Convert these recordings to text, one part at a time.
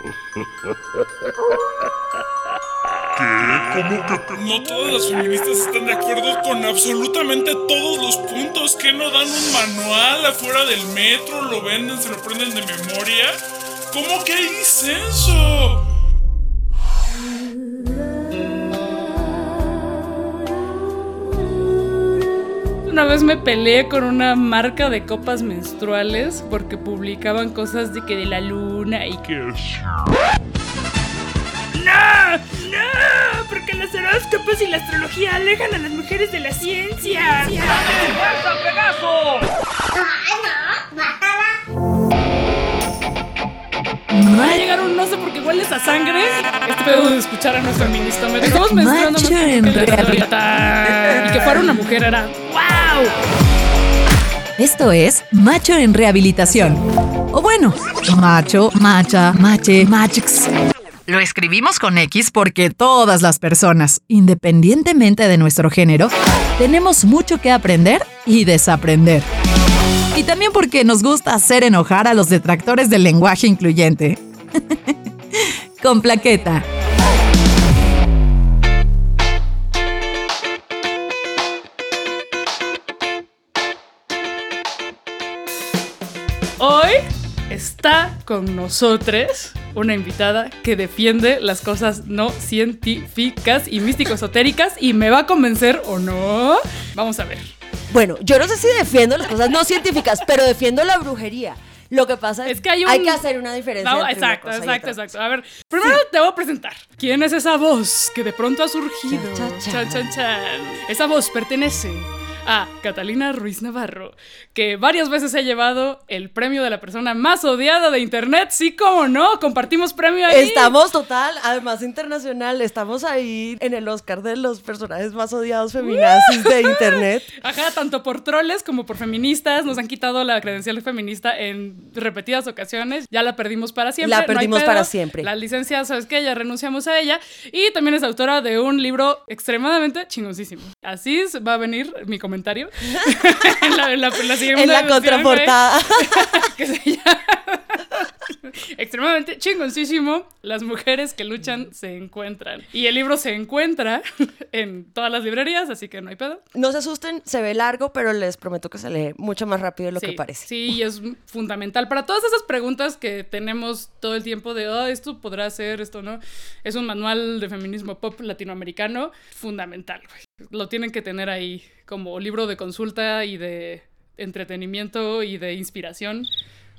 ¿Qué? ¿Cómo que...? No todas las feministas están de acuerdo con absolutamente todos los puntos. que no dan un manual afuera del metro? ¿Lo venden? ¿Se lo prenden de memoria? ¿Cómo que hay disenso? Una vez me peleé con una marca de copas menstruales porque publicaban cosas de que de la luna y que... ¡No! ¡No! Porque los horóscopos y la astrología alejan a las mujeres de la ciencia. Va a llegar un no sé porque hueles a sangre. Este pedo de escuchar a nuestro ministro. Estamos menstruando Macho más en que. Y que fuera una mujer era ¡Wow! Esto es Macho en Rehabilitación. O bueno, macho, macha, mache, machix. Lo escribimos con X porque todas las personas, independientemente de nuestro género, tenemos mucho que aprender y desaprender. Y también porque nos gusta hacer enojar a los detractores del lenguaje incluyente. con plaqueta. Está con nosotros una invitada que defiende las cosas no científicas y místico-esotéricas y me va a convencer o no. Vamos a ver. Bueno, yo no sé si defiendo las cosas no científicas, pero defiendo la brujería. Lo que pasa es, Es que hay un- hacer una diferencia. No, entre una exacto, y exacto, otra. exacto. A ver, primero te voy a presentar. ¿Quién es esa voz que de pronto ha surgido? Chan. chan, chan. Esa voz pertenece a Catalina Ruiz Navarro, que varias veces ha llevado el premio de la persona más odiada de internet. Sí, cómo no, compartimos premio ahí. Estamos total, además internacional, estamos ahí en el Oscar de los personajes más odiados feminazis de internet. Ajá, tanto por troles como por feministas. Nos han quitado la credencial feminista en repetidas ocasiones. Ya la perdimos para siempre. La perdimos para siempre. La licencia, ¿sabes qué? Ya renunciamos a ella. Y también es autora de un libro extremadamente chingoncísimo. Así va a venir mi comentario. en la, en la- en la siguiente En la versión, güey, contraportada. que se llama extremadamente chingoncísimo. Las mujeres que luchan se encuentran. Y el libro se encuentra en todas las librerías, así que no hay pedo. No se asusten, se ve largo, pero les prometo que se lee mucho más rápido de lo que parece. Sí, y es fundamental para todas esas preguntas que tenemos todo el tiempo de, oh, esto podrá ser, esto no. Es un manual de feminismo pop latinoamericano fundamental, güey. Lo tienen que tener ahí como libro de consulta y de entretenimiento y de inspiración.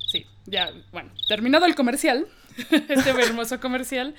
Sí, ya, bueno, terminado el comercial, este hermoso comercial.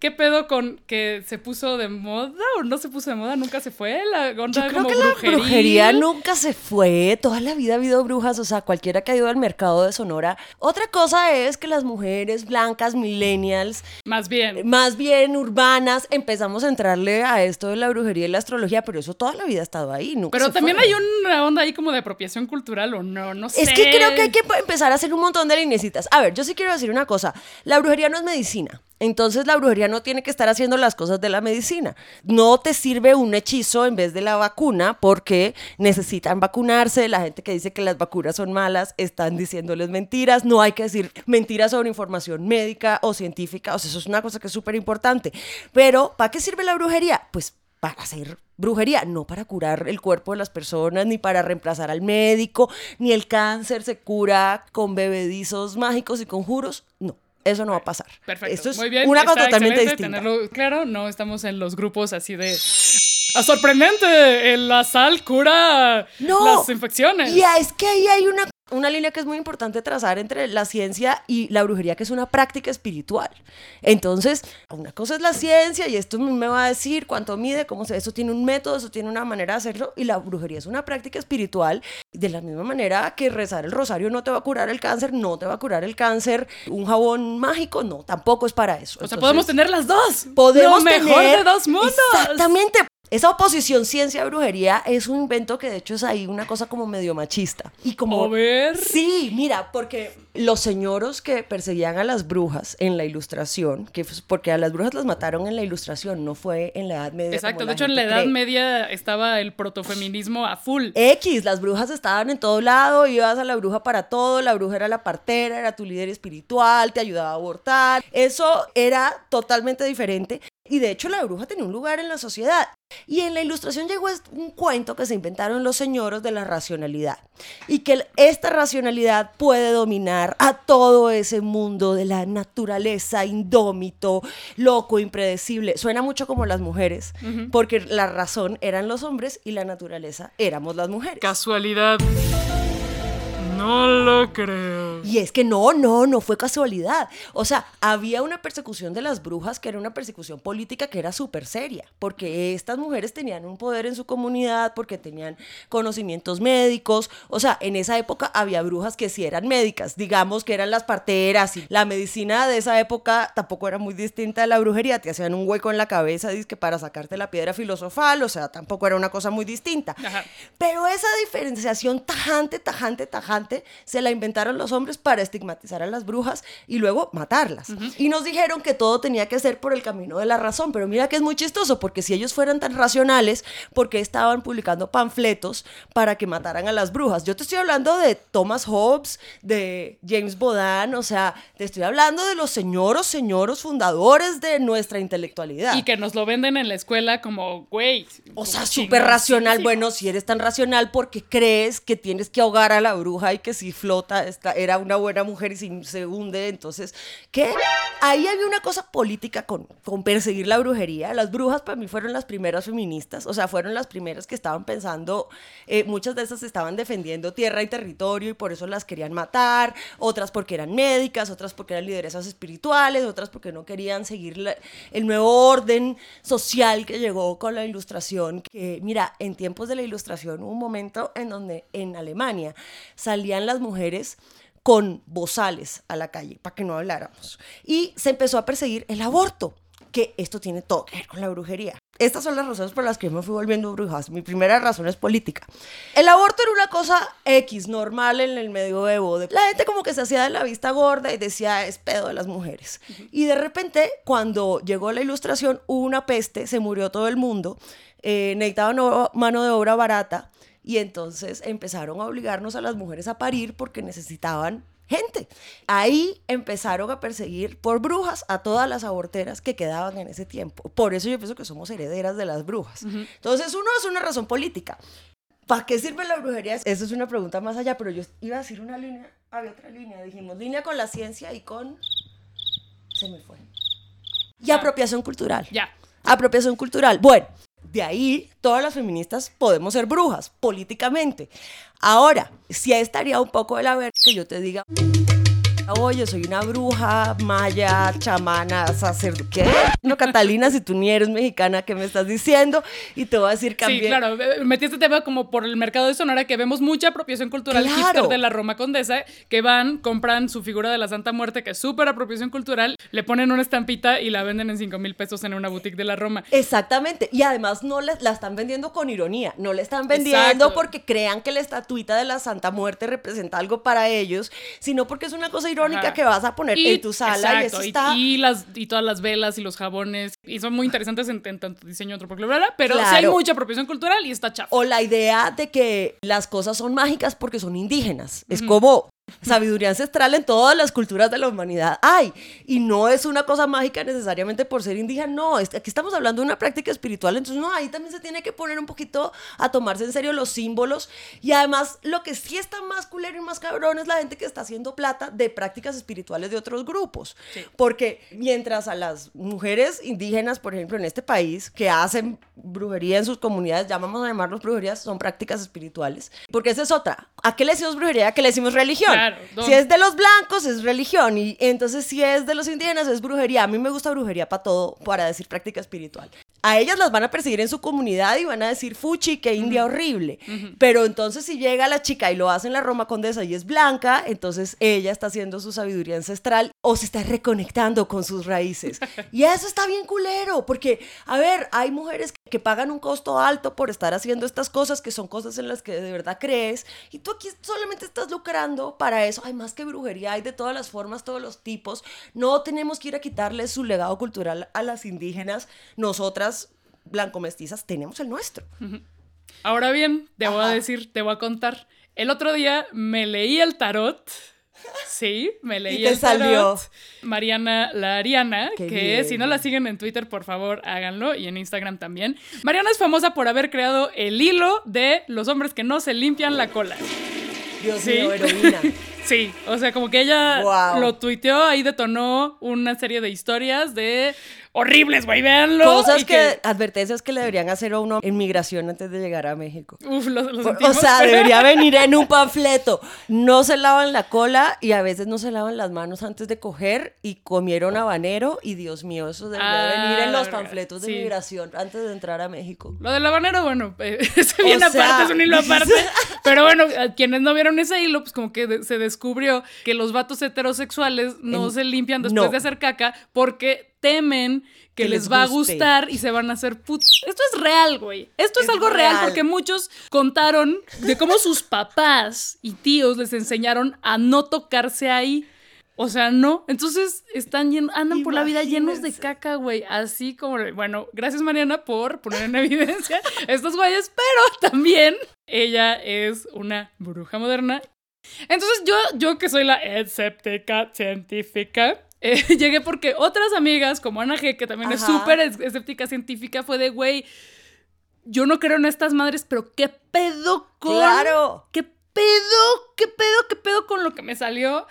¿Qué pedo con que se puso de moda o no se puso de moda? Nunca se fue la Yo onda creo como que la brujería nunca se fue. Toda la vida ha habido brujas. O sea, cualquiera que ha ido al mercado de Sonora. Otra cosa es que las mujeres blancas, millennials, Más bien. más bien urbanas, empezamos a entrarle a esto de la brujería y la astrología, pero eso toda la vida ha estado ahí. Nunca Pero se también fue. hay una onda ahí como de apropiación cultural o no, no sé. Es que creo que hay que empezar a hacer un montón de linecitas. A ver, yo sí quiero decir una cosa. La brujería no es medicina. Entonces la brujería no tiene que estar haciendo las cosas de la medicina. No te sirve un hechizo en vez de la vacuna porque necesitan vacunarse. La gente que dice que las vacunas son malas están diciéndoles mentiras. No hay que decir mentiras sobre información médica o científica. O sea, eso es una cosa que es súper importante. Pero, ¿para qué sirve la brujería? Pues para hacer brujería, no para curar el cuerpo de las personas, ni para reemplazar al médico, ni el cáncer se cura con bebedizos mágicos y conjuros. No, eso no va a pasar. Perfecto. Esto es Muy bien. una cosa totalmente distinta. Tenerlo claro, no estamos en los grupos así de. ¡Ah, sorprendente! La sal cura No. las infecciones. Y es que ahí hay una, una línea que es muy importante trazar entre la ciencia y la brujería, que es una práctica espiritual. Entonces, una cosa es la ciencia y esto me va a decir cuánto mide, cómo se... Eso tiene un método, eso tiene una manera de hacerlo y la brujería es una práctica espiritual. De la misma manera que rezar el rosario no te va a curar el cáncer, no te va a curar el cáncer. Un jabón mágico, no, tampoco es para eso. O sea, Entonces, podemos tener las dos. podemos Lo mejor tener- de dos mundos. Exactamente. Esa oposición ciencia-brujería es un invento que de hecho es ahí una cosa como medio machista. Y como... A ver. Sí, mira, porque los señoros que perseguían a las brujas en la ilustración, que porque a las brujas las mataron en la ilustración, no fue en la Edad Media. Exacto, de hecho en la Edad cree. Media estaba el protofeminismo a full. X, las brujas estaban en todo lado, ibas a la bruja para todo, la bruja era la partera, era tu líder espiritual, te ayudaba a abortar, eso era totalmente diferente y de hecho la bruja tenía un lugar en la sociedad. Y en la ilustración llegó un cuento que se inventaron los señoros de la racionalidad y que esta racionalidad puede dominar a todo ese mundo de la naturaleza indómito, loco, impredecible. Suena mucho como las mujeres, porque la razón eran los hombres y la naturaleza éramos las mujeres. Casualidad. No lo creo. Y es que no, no, no fue casualidad. O sea, había una persecución de las brujas que era una persecución política que era súper seria, porque estas mujeres tenían un poder en su comunidad, porque tenían conocimientos médicos. O sea, en esa época había brujas que sí eran médicas, digamos que eran las parteras y la medicina de esa época tampoco era muy distinta de la brujería. Te hacían un hueco en la cabeza, que para sacarte la piedra filosofal, o sea, tampoco era una cosa muy distinta. Ajá. Pero esa diferenciación tajante, tajante, tajante, se la inventaron los hombres para estigmatizar a las brujas y luego matarlas. Y nos dijeron que todo tenía que ser por el camino de la razón, pero mira que es muy chistoso, porque si ellos fueran tan racionales, ¿por qué estaban publicando panfletos para que mataran a las brujas? Yo te estoy hablando de Thomas Hobbes, de James Bodan, o sea, te estoy hablando de los señoros, señoros fundadores de nuestra intelectualidad. Y que nos lo venden en la escuela como, güey. O sea, súper racional. Bueno, si eres tan racional porque crees que tienes que ahogar a la bruja y que si flota esta, era una buena mujer y si se hunde, entonces, ¿qué? Ahí había una cosa política con, con perseguir la brujería. Las brujas para mí fueron las primeras feministas, o sea, fueron las primeras que estaban pensando, eh, muchas de esas estaban defendiendo tierra y territorio y por eso las querían matar, otras porque eran médicas, otras porque eran lideresas espirituales, otras porque no querían seguir la- el nuevo orden social que llegó con la ilustración. Que, mira, en tiempos de la ilustración hubo un momento en donde en Alemania salían las mujeres con bozales a la calle para que no habláramos. Y se empezó a perseguir el aborto, que esto tiene todo que ver con la brujería. Estas son las razones por las que yo me fui volviendo brujas. Mi primera razón es política. El aborto era una cosa X, normal en el medioevo. De- La gente como que se hacía de la vista gorda y decía, es pedo de las mujeres. Y de repente, cuando llegó la ilustración, hubo una peste, se murió todo el mundo, eh, necesitaban mano de obra barata y entonces empezaron a obligarnos a las mujeres a parir porque necesitaban gente. Ahí empezaron a perseguir por brujas a todas las aborteras que quedaban en ese tiempo. Por eso yo pienso que somos herederas de las brujas. Entonces, uno es una razón política. ¿Para qué sirve la brujería? Eso es una pregunta más allá, pero yo iba a decir una línea, había otra línea, dijimos, línea con la ciencia y con... Se me fue. Y apropiación cultural. Ya. Apropiación cultural. Bueno, de ahí todas las feministas podemos ser brujas políticamente. Ahora, sí estaría un poco de la ver que yo te diga, oye, soy una bruja, maya, chamana, sacerdote. ¿Qué? No, Catalina, si tú ni eres mexicana, ¿qué me estás diciendo? Y te voy a decir Sí, también. claro. eh, Metí este tema como por el mercado de Sonora, que vemos mucha apropiación cultural Claro. hipster de la Roma Condesa, que van, compran su figura de la Santa Muerte, que es súper apropiación cultural, le ponen una estampita y la venden en 5 mil pesos en una boutique de la Roma. Exactamente. Y además no la, la están vendiendo con ironía. No le están vendiendo Exacto. porque crean que la estatuita de la Santa Muerte representa algo para ellos, sino porque es una cosa irónica Ajá. que vas a poner en tu sala y eso y- está... y, las, y todas las velas y los jabones. Y son muy interesantes en, en tanto diseño antropológico, pero sí hay mucha apropiación cultural y está chafa. O la idea de que las cosas son mágicas porque son indígenas. Es como sabiduría ancestral en todas las culturas de la humanidad. Hay. Y no es una cosa mágica necesariamente por ser indígena. No, aquí estamos hablando de una práctica espiritual. Entonces, no, ahí también se tiene que poner un poquito a tomarse en serio los símbolos. Y además, lo que sí está más culero y más cabrón es la gente que está haciendo plata de prácticas espirituales de otros grupos. Porque mientras a las mujeres indígenas, por ejemplo, en este país, que hacen brujería en sus comunidades, ya vamos a llamarlos brujerías, son prácticas espirituales. Porque esa es otra. ¿A qué le decimos brujería? ¿A qué le decimos religión? Claro. Si es de los blancos, es religión. Y entonces, si es de los indígenas, es brujería. A mí me gusta brujería para todo, para decir práctica espiritual. A ellas las van a perseguir en su comunidad y van a decir, fuchi, qué india horrible. Pero entonces si llega la chica y lo hace en la Roma Condesa y es blanca, entonces ella está haciendo su sabiduría ancestral o se está reconectando con sus raíces. Y eso está bien culero, porque, a ver, hay mujeres que pagan un costo alto por estar haciendo estas cosas, que son cosas en las que de verdad crees, y tú aquí solamente estás lucrando para eso. Hay más que brujería, hay de todas las formas, todos los tipos. No tenemos que ir a quitarles su legado cultural a las indígenas. Nosotras blanco-mestizas tenemos el nuestro. Ahora bien, te voy a decir, te voy a contar. El otro día me leí el tarot. Sí, me leí Y te el tarot. salió. Mariana la Ariana, Qué que bien. si no la siguen en Twitter, por favor, háganlo y en Instagram también. Mariana es famosa por haber creado el hilo de los hombres que no se limpian la cola. Dios Sí. mío, heroína. Sí, o sea, como que ella Guau. lo tuiteó, ahí detonó una serie de historias de horribles, güey, véanlo. Cosas y que, advertencias que le deberían hacer a uno en migración antes de llegar a México. Uf, lo, lo O- sea, debería venir en un panfleto. No se lavan la cola y a veces no se lavan las manos antes de coger y comieron habanero y Dios mío, eso debería Ah, venir en los verdad, panfletos de sí. migración antes de entrar a México. Lo del habanero, bueno, viene O sea, aparte, es un hilo aparte. Pero bueno, a quienes no vieron ese hilo, pues como que de- se descubrió que los vatos heterosexuales no En- se limpian después no. de hacer caca porque temen que, Que les, les va a gustar y se van a hacer put. Esto es real, güey. Esto es, Es algo real. real. porque muchos contaron de cómo sus papás y tíos les enseñaron a no tocarse ahí. O sea, no. Entonces están llen- andan por la vida llenos de caca, güey. Así como, bueno, gracias Mariana por poner en evidencia estos güeyes, pero también ella es una bruja moderna. Entonces yo, yo que soy la escéptica científica, eh, llegué porque otras amigas, como Ana G, que también es súper es- escéptica científica, fue de, güey, yo no creo en estas madres, pero ¿qué pedo con Claro. ¿Qué pedo? ¿Qué pedo? ¿Qué pedo con lo que me salió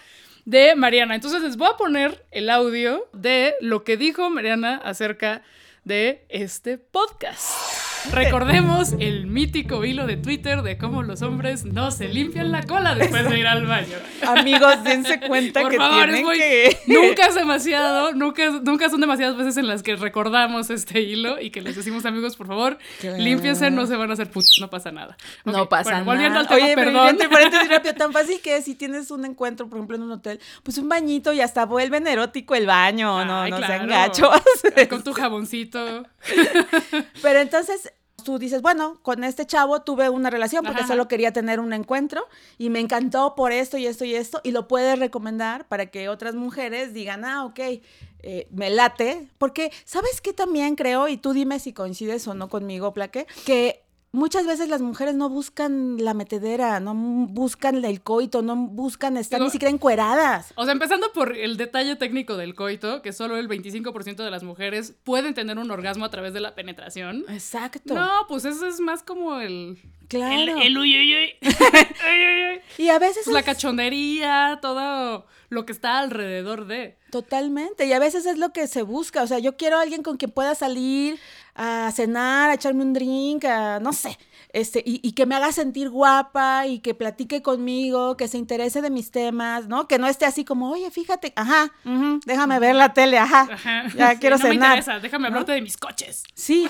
de Mariana? Entonces les voy a poner el audio de lo que dijo Mariana acerca de este podcast. Recordemos el mítico hilo de Twitter de cómo los hombres no se limpian la cola después de ir al baño. Amigos, dense cuenta Por que favor, es tienen muy- que... nunca es demasiado, nunca, nunca son demasiadas veces en las que recordamos este hilo y que les decimos amigos, por favor, Claro. límpiense, no se van a hacer putos, no pasa nada. No pasa bueno, Volviendo al nada. tema, Oye, pero perdón. entre paréntesis rápido, tan fácil que si tienes un encuentro, por ejemplo, en un hotel, pues un bañito y hasta vuelven erótico el baño, no, Ay, no claro. sean gachos. Con tu jaboncito. Pero entonces tú dices, bueno, con este chavo tuve una relación porque Ajá. solo quería tener un encuentro y me encantó por esto y esto y esto y lo puedes recomendar para que otras mujeres digan, ah, ok, eh, me late. Porque, ¿sabes qué también creo? Y tú dime si coincides o no conmigo, Plaque, que... Muchas veces las mujeres no buscan la metedera, no buscan el coito, no buscan estar Digo- ni siquiera encueradas. O sea, empezando por el detalle técnico del coito, que solo el 25% de las mujeres pueden tener un orgasmo a través de la penetración. Exacto. No, pues eso es más como el... claro. El, el uy, uy, uy. Uy, uy, uy. y a veces Pues la cachondería, todo lo que está alrededor de. Totalmente, y a veces es lo que se busca, o sea, yo quiero a alguien con quien pueda salir a cenar, a echarme un drink, a no sé, este, y, y que me haga sentir guapa y que platique conmigo, que se interese de mis temas, ¿no? Que no esté así como, oye, fíjate, ajá, déjame ver la tele, ajá, Ajá. ya Sí, quiero no me cenar. interesa, déjame hablarte de mis coches. Sí,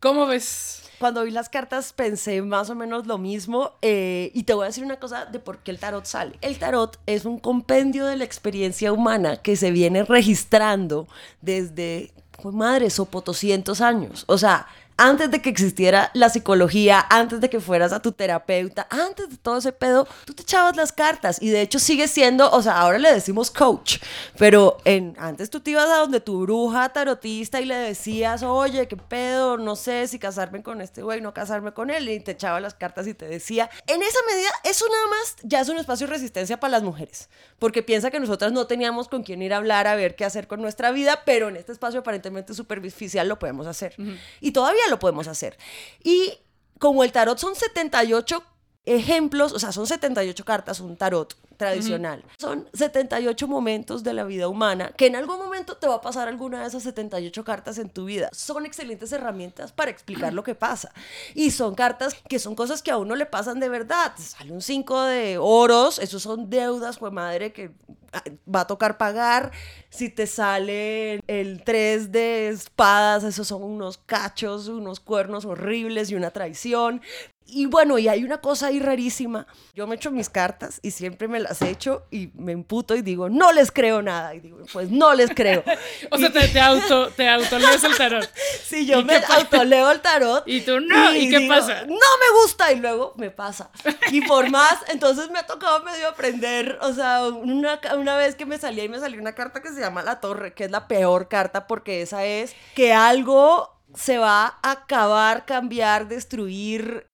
¿Cómo ves? Cuando vi las cartas pensé más o menos lo mismo eh, y te voy a decir una cosa de por qué el tarot sale. El tarot es un compendio de la experiencia humana que se viene registrando desde, madre, sopotoscientos años. O sea, antes de que existiera la psicología, antes de que fueras a tu terapeuta, antes de todo ese pedo, tú te echabas las cartas. Y de hecho sigue siendo, o sea, ahora le decimos coach, pero en, antes tú te ibas a donde tu bruja tarotista y le decías, oye, qué pedo, no sé si casarme con este güey, no casarme con él, y te echaba las cartas y te decía, en esa medida, eso nada más ya es un espacio de resistencia para las mujeres, porque piensa que nosotras no teníamos con quién ir a hablar, a ver qué hacer con nuestra vida, pero en este espacio aparentemente superficial lo podemos hacer. Y todavía lo podemos hacer. Y como el tarot son 78 ejemplos, o sea, son 78 cartas, un tarot tradicional. Son 78 momentos de la vida humana que en algún momento te va a pasar alguna de esas 78 cartas en tu vida. Son excelentes herramientas para explicar lo que pasa. Y son cartas que son cosas que a uno le pasan de verdad. Te sale un 5 de oros, esos son deudas, pues madre, que ah, va a tocar pagar. Si te sale el 3 de espadas, esos son unos cachos, unos cuernos horribles y una traición. Y bueno, y hay una cosa ahí rarísima. Yo me echo mis cartas y siempre me las echo y me emputo y digo, no les creo nada. Y digo, pues no les creo. o sea, te, te, auto, te autolees el tarot. Sí, yo me autoleo el tarot. Y tú, no, ¿y, qué pasa? No me gusta. Y luego me pasa. Y por más, entonces me ha tocado medio aprender. O sea, una, una vez que me salía y me salió una carta que se llama La Torre, que es la peor carta porque esa es que algo se va a acabar, cambiar, destruir,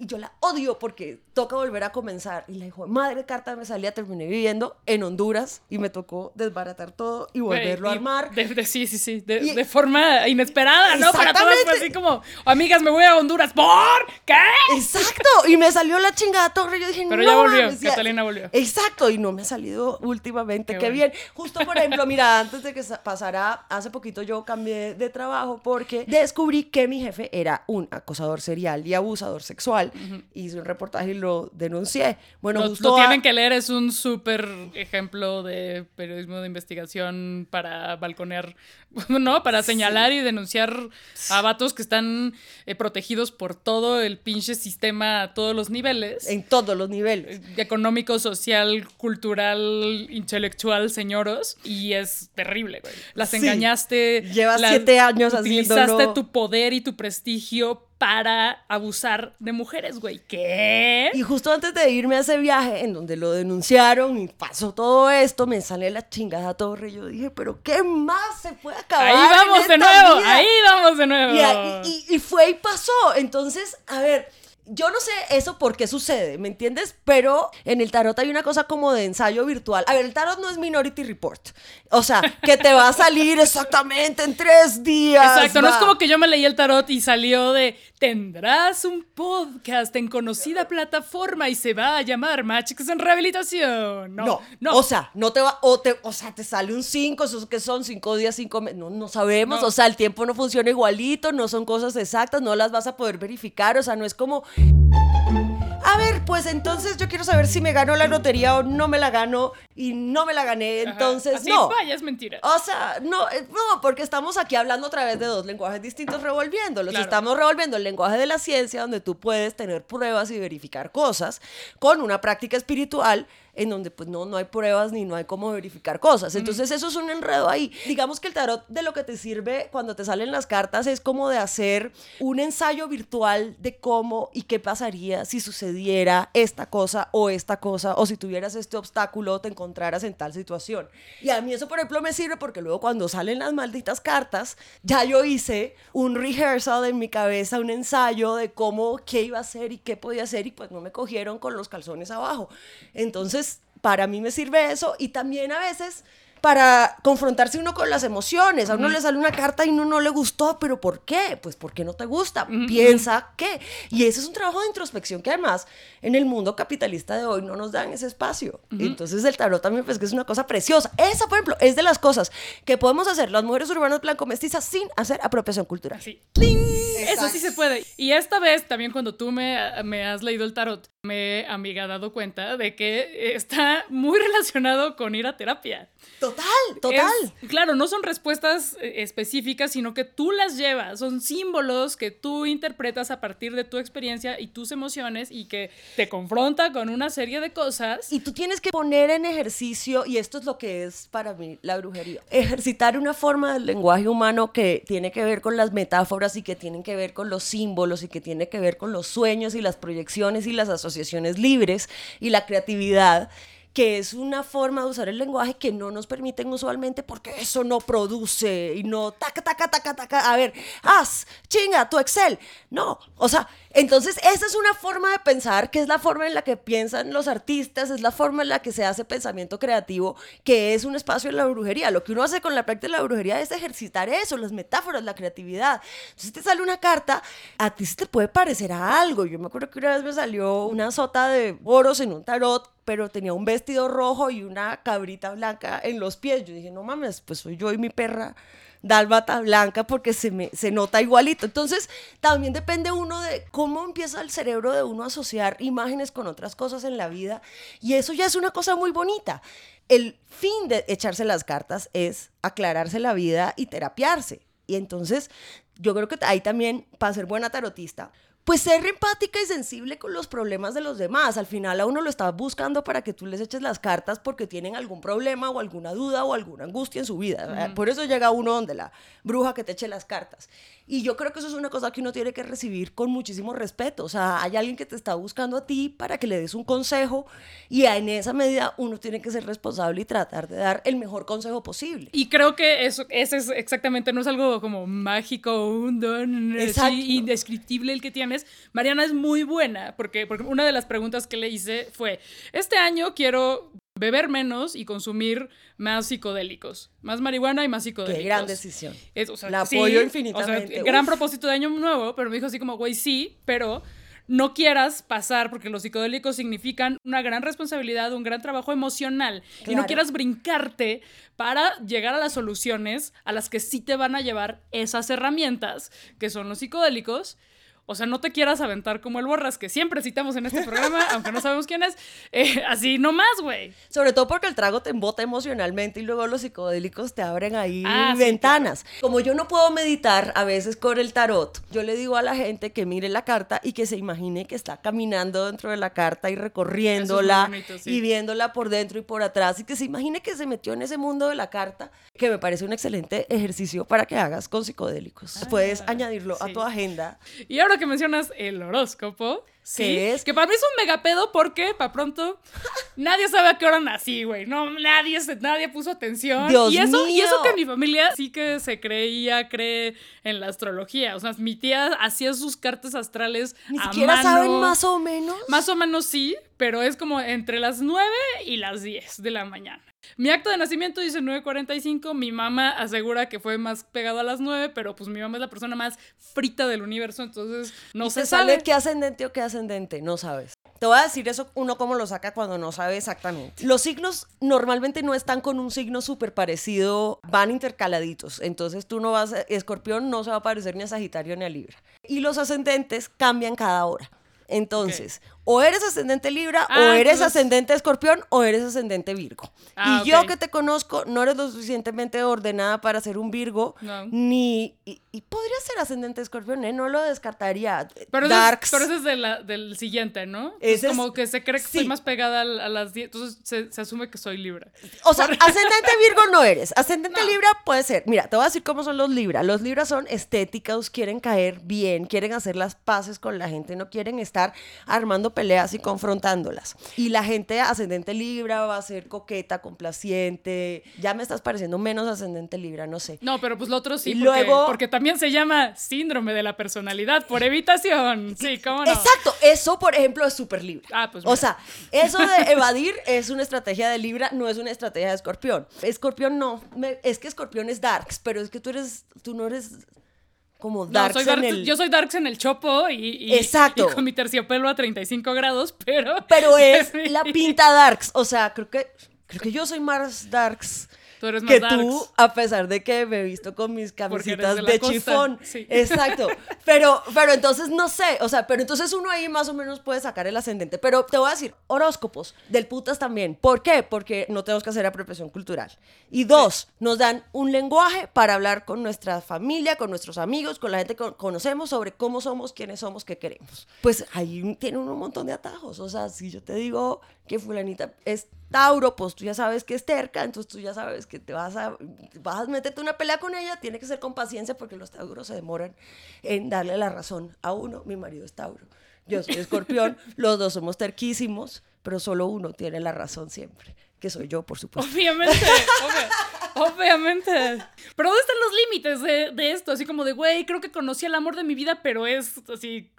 y yo la odio porque toca volver a comenzar. Y le dijo, madre carta me salía, terminé viviendo en Honduras y me tocó desbaratar todo y volverlo a armar. De, sí, sí, sí, de, forma inesperada, ¿no? Para todos fue así como, amigas, me voy a Honduras, ¿por qué? Exacto, y me salió la chingada torre, yo dije, Pero ya volvió, Catalina volvió. Exacto, y no me ha salido últimamente, qué, bien. Justo, por ejemplo, mira, antes de que pasara, hace poquito yo cambié de trabajo porque descubrí que mi jefe era un acosador serial y abusador sexual. Hice un reportaje y lo denuncié. Bueno, lo, tienen que leer, es un súper ejemplo de periodismo de investigación para balconear, ¿no? Para señalar y denunciar a vatos que están eh, protegidos por todo el pinche sistema a todos los niveles. En todos los niveles. Eh, económico, social, cultural, intelectual, señoros. Y es terrible, güey. Las engañaste. Llevas siete años Utilizaste tu poder y tu prestigio para abusar de mujeres, güey. ¿Qué? Y justo antes de irme a ese viaje, en donde lo denunciaron y pasó todo esto, me sale la chingada torre. Y yo dije, ¿pero qué más se puede acabar? Ahí vamos de nuevo, ahí vamos de nuevo. y fue y pasó. Entonces, a ver yo no sé eso por qué sucede, ¿me entiendes? Pero en el tarot hay una cosa como de ensayo virtual. A ver, el tarot no es Minority Report. O sea, que te va a salir exactamente en tres días. Exacto, no es como que yo me leí el tarot y salió de tendrás un podcast en conocida plataforma y se va a llamar Magics en Rehabilitación. No, no, O sea, no te va, o, te, o sea, te sale un cinco, esos que son cinco días, cinco meses. No, no sabemos. O sea, el tiempo no funciona igualito, no son cosas exactas, no las vas a poder verificar. O sea, no es como a ver, pues entonces yo quiero saber si me ganó la lotería o no me la ganó y no me la gané, entonces Así, no. Vaya, es mentira. O sea, no, eh, no, porque estamos aquí hablando a través de dos lenguajes distintos revolviéndolos. Estamos revolviendo el lenguaje de la ciencia donde tú puedes tener pruebas y verificar cosas con una práctica espiritual en donde pues no, no hay pruebas ni no hay cómo verificar cosas. Entonces eso es un enredo ahí. Digamos que el tarot de lo que te sirve cuando te salen las cartas es como de hacer un ensayo virtual de cómo y qué pasaría si sucediera esta cosa o esta cosa o si tuvieras este obstáculo o te encontraras en tal situación. Y a mí eso por ejemplo me sirve porque luego cuando salen las malditas cartas ya yo hice un rehearsal en mi cabeza, un ensayo de cómo, qué iba a hacer y qué podía hacer y pues no me cogieron con los calzones abajo. Entonces para mí me sirve eso y también a veces para confrontarse uno con las emociones. A uno le sale una carta y uno no le gustó, pero ¿por qué? Pues porque no te gusta. Piensa qué. Y ese es un trabajo de introspección que además en el mundo capitalista de hoy no nos dan ese espacio. Entonces el tarot también pues que es una cosa preciosa. Esa, por ejemplo, es de las cosas que podemos hacer las mujeres urbanas blanco mestizas sin hacer apropiación cultural. Sí. Eso sí se puede. Y esta vez también cuando tú me, me has leído el tarot, me amiga dado cuenta de que está muy relacionado con ir a terapia. Total, total. claro, no son respuestas eh, específicas, sino que tú las llevas, son símbolos que tú interpretas a partir de tu experiencia y tus emociones y que te confronta con una serie de cosas. Y tú tienes que poner en ejercicio, y esto es lo que es para mí la brujería, ejercitar una forma del lenguaje humano que tiene que ver con las metáforas y que tienen que ver con los símbolos y que tiene que ver con los sueños y las proyecciones y las asociaciones libres y la creatividad que es una forma de usar el lenguaje que no nos permiten usualmente porque eso no produce y no taca, taca, taca, taca. A ver, haz, chinga, tu Excel. No, o sea, entonces esa es una forma de pensar que es la forma en la que piensan los artistas, es la forma en la que se hace pensamiento creativo, que es un espacio en la brujería. Lo que uno hace con la práctica de la brujería es ejercitar eso, las metáforas, la creatividad. Entonces te sale una carta, a ti se te puede parecer a algo. Yo me acuerdo que una vez me salió una sota de oros en un tarot pero tenía un vestido rojo y una cabrita blanca en los pies. Yo dije, no mames, pues soy yo y mi perra dálmata blanca porque se, me, se nota igualito. Entonces, también depende uno de cómo empieza el cerebro de uno a asociar imágenes con otras cosas en la vida. Y eso ya es una cosa muy bonita. El fin de echarse las cartas es aclararse la vida y terapiarse. Y entonces, yo creo que ahí también, para ser buena tarotista, pues ser empática y sensible con los problemas de los demás. Al final a uno lo está buscando para que tú les eches las cartas porque tienen algún problema o alguna duda o alguna angustia en su vida. Por eso llega uno donde la bruja que te eche las cartas. Y yo creo que eso es una cosa que uno tiene que recibir con muchísimo respeto. O sea, hay alguien que te está buscando a ti para que le des un consejo y en esa medida uno tiene que ser responsable y tratar de dar el mejor consejo posible. Y creo que eso, ese es exactamente, no es algo como mágico, un don indescriptible el que tienes. Mariana es muy buena porque, porque una de las preguntas que le hice fue, este año quiero beber menos y consumir más psicodélicos. Más marihuana y más psicodélicos. Qué gran decisión. Es, o La apoyo infinitamente. gran propósito de año nuevo, pero me dijo así como, güey, sí, pero no quieras pasar, porque los psicodélicos significan una gran responsabilidad, un gran trabajo emocional, y no quieras brincarte para llegar a las soluciones a las que sí te van a llevar esas herramientas, que son los psicodélicos, o sea, no te quieras aventar como el Borras, que siempre citamos en este programa, aunque no sabemos quién es. Eh, así nomás, güey. Sobre todo porque el trago te embota emocionalmente y luego los psicodélicos te abren ahí ah, ventanas. Como yo no puedo meditar a veces con el tarot, yo le digo a la gente que mire la carta y que se imagine que está caminando dentro de la carta y recorriéndola y viéndola por dentro y por atrás y que se imagine que se metió en ese mundo de la carta, que me parece un excelente ejercicio para que hagas con psicodélicos. Ah, Puedes añadirlo a tu agenda. Y ahora que mencionas el horóscopo. Sí, es? Que para mí es un megapedo porque, para pronto, nadie sabe a qué hora nací, güey. No, nadie, nadie puso atención. Dios y eso, mío. Y eso que mi familia sí que se creía, cree en la astrología. O sea, mi tía hacía sus cartas astrales Ni siquiera saben más o menos. Más o menos sí, pero es como entre las 9 y las 10 de la mañana. Mi acto de nacimiento dice 9.45, mi mamá asegura que fue más pegado a las 9, pero pues mi mamá es la persona más frita del universo, entonces no se sabe. qué ascendente o qué ascendente? No sabes. Te voy a decir eso uno cómo lo saca cuando no sabe exactamente. Los signos normalmente no están con un signo súper parecido, van intercaladitos. Entonces tú no vas, escorpión no se va a parecer ni a Sagitario ni a Libra. Y los ascendentes cambian cada hora. Entonces, o eres ascendente Libra, o ah, eres ascendente Escorpión, o eres ascendente Virgo. Ah, y yo que te conozco, no eres lo suficientemente ordenada para ser un Virgo, ni... Y, podría ser ascendente Escorpión, ¿eh? No lo descartaría. Pero, Darks. Eso es, pero eso es del siguiente, ¿no? Es como que se cree que soy más pegada a, las 10, entonces se, asume que soy Libra. O sea, ascendente Virgo no eres. Ascendente Libra puede ser. Mira, te voy a decir cómo son los Libra. Los Libra son estéticos, quieren caer bien, quieren hacer las paces con la gente, no quieren estar armando peleas y confrontándolas. Y la gente ascendente Libra va a ser coqueta, complaciente. Ya me estás pareciendo menos ascendente Libra, no sé. No, pero pues lo otro sí, porque, luego, porque también se llama síndrome de la personalidad por evitación. Sí, cómo no. Exacto, eso por ejemplo es súper Libra. Ah, pues O sea, eso de evadir es una estrategia de Libra, no es una estrategia de Escorpión. Escorpión no, es que Escorpión es Darks, pero es que tú eres, tú no eres como darks, en el... Yo soy darks en el chopo y, Exacto. con mi terciopelo a 35 grados, pero... Pero es la pinta darks, o sea, creo que, creo que yo soy más darks Tú eres más que tú, a pesar de que me he visto con mis camisitas de, chifón. Exacto. Pero, pero entonces no sé, o sea, pero entonces uno ahí más o menos puede sacar el ascendente. Pero te voy a decir, horóscopos del putas también. ¿Por qué? Porque no tenemos que hacer apropiación cultural. Y dos, nos dan un lenguaje para hablar con nuestra familia, con nuestros amigos, con la gente que conocemos sobre cómo somos, quiénes somos, qué queremos. Pues ahí tiene un montón de atajos. O sea, si yo te digo que fulanita es Tauro, pues tú ya sabes que es terca, entonces tú ya sabes que te vas a, vas a meterte una pelea con ella, tiene que ser con paciencia porque los Tauros se demoran en darle la razón a uno. Mi marido es Tauro, yo soy escorpión, los dos somos terquísimos, pero solo uno tiene la razón siempre, que soy yo, por supuesto. Obviamente, obvia- obviamente. Pero ¿dónde están los límites de, de esto? Así como de, güey, creo que conocí el amor de mi vida, pero es así,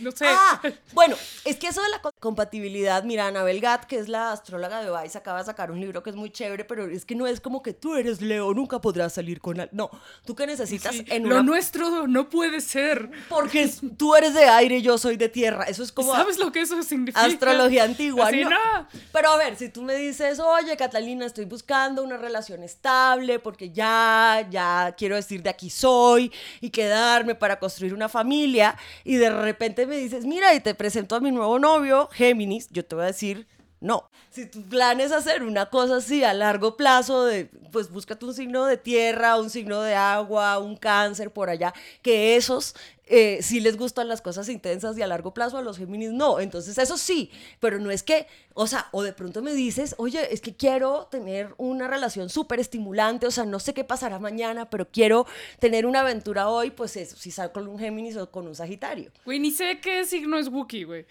no sé. Ah, bueno, es que eso de la compatibilidad, mira, Anabel Gat, que es la astróloga de Vice, acaba de sacar un libro que es muy chévere, pero es que no es como que tú eres Leo, nunca podrás salir con él. No, tú que necesitas Sí, en Lo una... nuestro no puede ser. Porque es- tú eres de aire y yo soy de tierra. Eso es como ¿Sabes lo que eso significa? astrología antigua. Así, no. no. Pero a ver, si tú me dices, oye, Catalina, estoy buscando una relación estable porque ya, ya quiero decir de aquí soy y quedarme para construir una familia y de repente me dices, mira, y te presento a mi nuevo novio, Géminis, yo te voy a decir, no. Si tu plan es hacer una cosa así a largo plazo, pues búscate un signo de tierra, un signo de agua, un cáncer por allá, que esos eh, sí les gustan las cosas intensas y a largo plazo a los Géminis no. Entonces eso sí, pero no es que, o sea, o de pronto me dices, oye, es que quiero tener una relación súper estimulante, o sea, no sé qué pasará mañana, pero quiero tener una aventura hoy, pues eso, si salgo con un Géminis o con un Sagitario. Güey, ni sé qué signo es Wookiee, güey.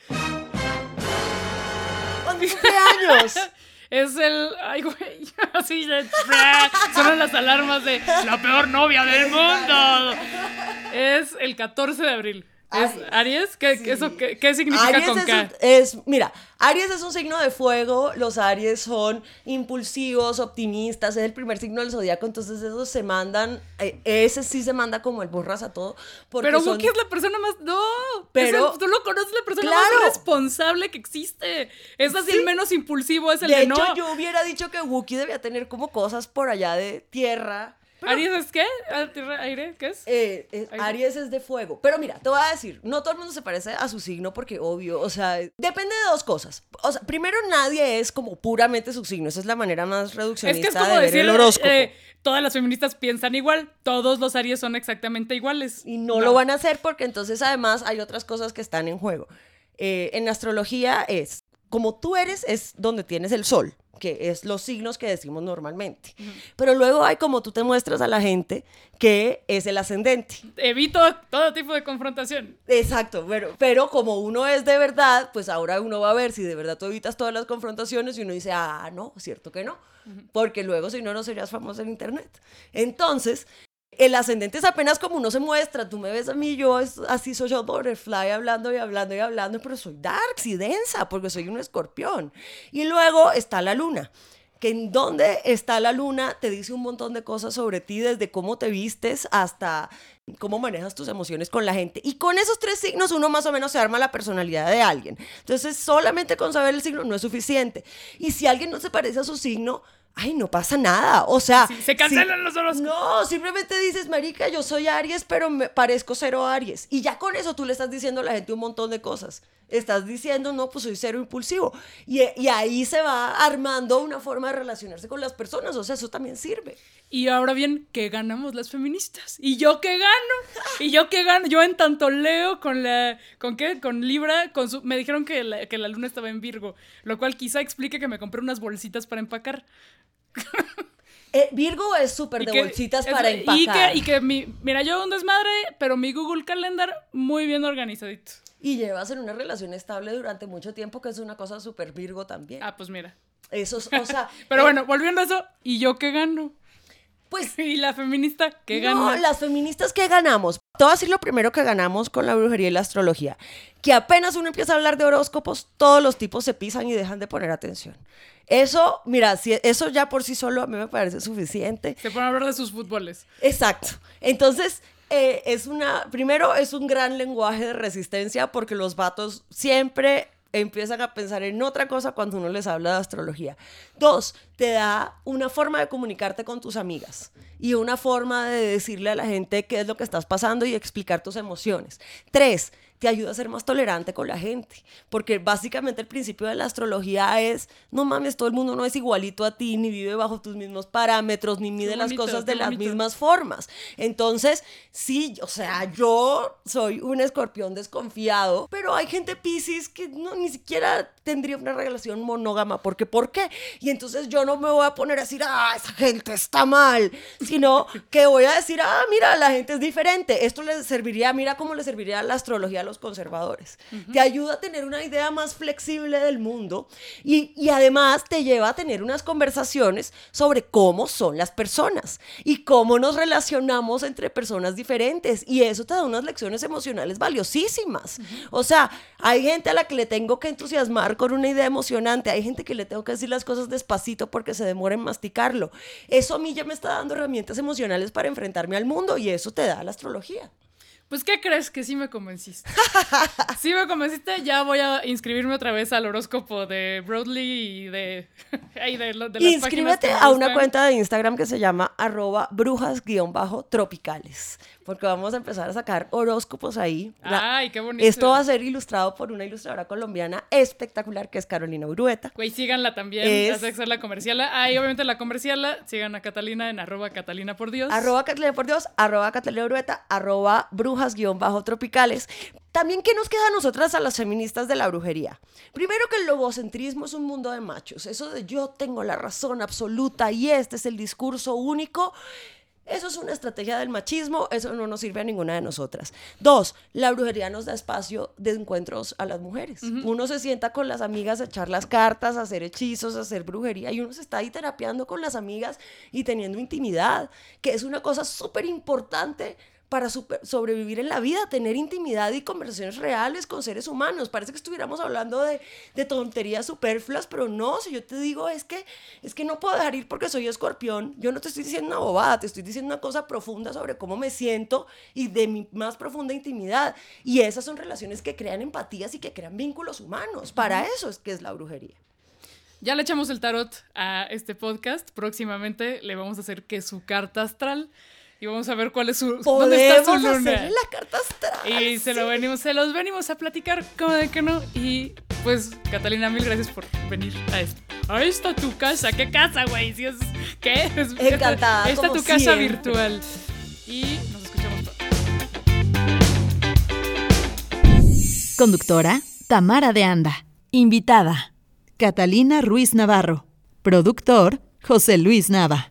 ¡Con cumpleaños! Es el. Ay, güey. Así. Son las alarmas de la peor novia del mundo. Es el 14 de abril. ¿Es Aries? ¿Qué, sí. eso, qué, qué significa Aries con es, K? un- es- mira, Aries es un signo de fuego, los Aries son impulsivos, optimistas, es el primer signo del zodiaco, entonces esos se mandan, eh, ese sí se manda como el borras a todo. Porque Pero son- Wookiee es la persona más. No. Pero- el- tú lo conoces, la persona Claro. más responsable que existe. Es así, Sí. el menos impulsivo, es el de de, hecho, no. yo hubiera dicho que Wookiee debía tener como cosas por allá de tierra. Pero, ¿Aries es qué? ¿Ah, tierra, ¿Aire? ¿Qué es? eh, eh. Aries es de fuego. Pero mira, te voy a decir, no todo el mundo se parece a su signo porque obvio, o sea, depende de dos cosas. O sea, primero nadie es como puramente su signo, esa es la manera más Es reduccionista que es como de ver decir, el horóscopo. eh, todas las feministas piensan igual, todos los Aries son exactamente iguales. Y no, lo van a hacer porque entonces además hay otras cosas que están en juego. En astrología es, como tú eres, es donde tienes el sol, que es los signos que decimos normalmente. Pero luego hay como tú te muestras a la gente, que es el ascendente. Evito todo tipo de confrontación. Exacto, pero, pero como uno es de verdad, pues ahora uno va a ver si de verdad tú evitas todas las confrontaciones y uno dice, ah, no, cierto que no, porque luego si no, no serías famoso en internet. Entonces, el ascendente es apenas como uno se muestra, tú me ves a mí, yo es, así soy yo butterfly hablando y hablando y hablando, pero soy darks y densa porque soy un escorpión. Y luego está la luna que en dónde está la luna te dice un montón de cosas sobre ti, desde cómo te vistes hasta cómo manejas tus emociones con la gente. Y con esos tres signos uno más o menos se arma la personalidad de alguien. Entonces, solamente con saber el signo no es suficiente. Y si alguien no se parece a su signo, ay, no pasa nada. O sea, Sí, se cancelan los horóscopos. No, simplemente dices, marica, yo soy Aries, pero me parezco cero Aries. Y ya con eso tú le estás diciendo a la gente un montón de cosas. Estás diciendo, no, pues soy cero impulsivo. Y, y ahí se va armando una forma de relacionarse con las personas. O sea, eso también sirve. Y ahora bien, ¿qué ganamos las feministas? ¿Y yo qué gano? ¿Y yo qué gano? Yo en tanto leo con la... ¿Con qué? Con Libra, con su... Me dijeron que la, que la luna estaba en Virgo, lo cual quizá explique que me compré unas bolsitas para empacar. Eh, Virgo es súper de que- bolsitas es- para Y empacar. que, y que mi... Mira, yo un desmadre, pero mi Google Calendar muy bien organizadito. Y llevas en una relación estable durante mucho tiempo, que es una cosa súper Virgo también. Ah, pues mira. Eso es, o sea... Pero eh, bueno, volviendo a eso, ¿y yo qué gano? Pues ¿Y la feminista qué no, gana? las feministas que ganamos. Te voy a decir lo primero que ganamos con la brujería y la astrología. Que apenas uno empieza a hablar de horóscopos, todos los tipos se pisan y dejan de poner atención. Eso, mira, si eso ya por sí solo a mí me parece suficiente. Se ponen a hablar de sus fútboles. Exacto. Entonces, eh, es una, primero es un gran lenguaje de resistencia porque los vatos siempre empiezan a pensar en otra cosa cuando uno les habla de astrología. Dos, te da una forma de comunicarte con tus amigas y una forma de decirle a la gente qué es lo que estás pasando y explicar tus emociones. Tres, te ayuda a ser más tolerante con la gente, porque básicamente el principio de la astrología es, no mames, todo el mundo no es igualito a ti, ni vive bajo tus mismos parámetros, ni mide las cosas de las mismas formas. Entonces, sí, o sea, yo soy un escorpión desconfiado, pero hay gente piscis que no, ni siquiera tendría una relación monógama, porque ¿por qué? Y entonces yo no me voy a poner a decir, ah, esa gente está mal, sino que voy a decir, ah, mira, la gente es diferente. Esto le serviría, mira cómo le serviría la astrología a los conservadores. Te ayuda a tener una idea más flexible del mundo y, y además te lleva a tener unas conversaciones sobre cómo son las personas y cómo nos relacionamos entre personas diferentes. Y eso te da unas lecciones emocionales valiosísimas. O sea, hay gente a la que le tengo que entusiasmar con una idea emocionante, hay gente que le tengo que decir las cosas despacito porque se demora en masticarlo. Eso a mí ya me está dando herramientas emocionales para enfrentarme al mundo y eso te da la astrología. Pues, ¿qué crees? Que sí me convenciste. sí me convenciste, ya voy a inscribirme otra vez al horóscopo de Broadly y de... y de, las Inscríbete a una cuenta de Instagram que se llama arroba brujas-tropicales, porque vamos a empezar a sacar horóscopos ahí. La- Ay, qué bonito. Esto va a ser ilustrado por una ilustradora colombiana espectacular que es Carolina Urueta. Güey, síganla también, Es- hace que ser la comerciala. Ah, y obviamente la comerciala, sigan a Catalina en arroba Catalina por Dios. Arroba Catalina por Dios, arroba Catalina Urueta, arroba brujas-tropicales. También, ¿qué nos queda a nosotras, a las feministas de la brujería? Primero que el lobocentrismo es un mundo de machos. Eso de yo tengo la razón absoluta y este es el discurso único. Eso es una estrategia del machismo, eso no nos sirve a ninguna de nosotras. Dos, la brujería nos da espacio de encuentros a las mujeres. Uno se sienta con las amigas a echar las cartas, a hacer hechizos, a hacer brujería y uno se está ahí terapiando con las amigas y teniendo intimidad, que es una cosa súper importante para super- sobrevivir en la vida, tener intimidad y conversaciones reales con seres humanos. Parece que estuviéramos hablando de, de tonterías superfluas, pero no, si yo te digo es que, es que no puedo dejar ir porque soy escorpión, yo no te estoy diciendo una bobada, te estoy diciendo una cosa profunda sobre cómo me siento y de mi más profunda intimidad. Y esas son relaciones que crean empatías y que crean vínculos humanos. Para eso es que es la brujería. Ya le echamos el tarot a este podcast. Próximamente le vamos a hacer que su carta astral y vamos a ver cuál es su dónde está su luna. hacerle la carta astral. Y se lo venimos, se los venimos a platicar como de que no. Y pues, Catalina, mil gracias por venir a esto. Ahí está tu casa. ¿Qué casa, güey? Si es, ¿Qué? Es- Encantada, Ahí está como tu casa siempre. virtual. Y nos escuchamos pronto. Conductora, Tamara de Anda. Invitada, Catalina Ruiz Navarro. Productor, José Luis Nava.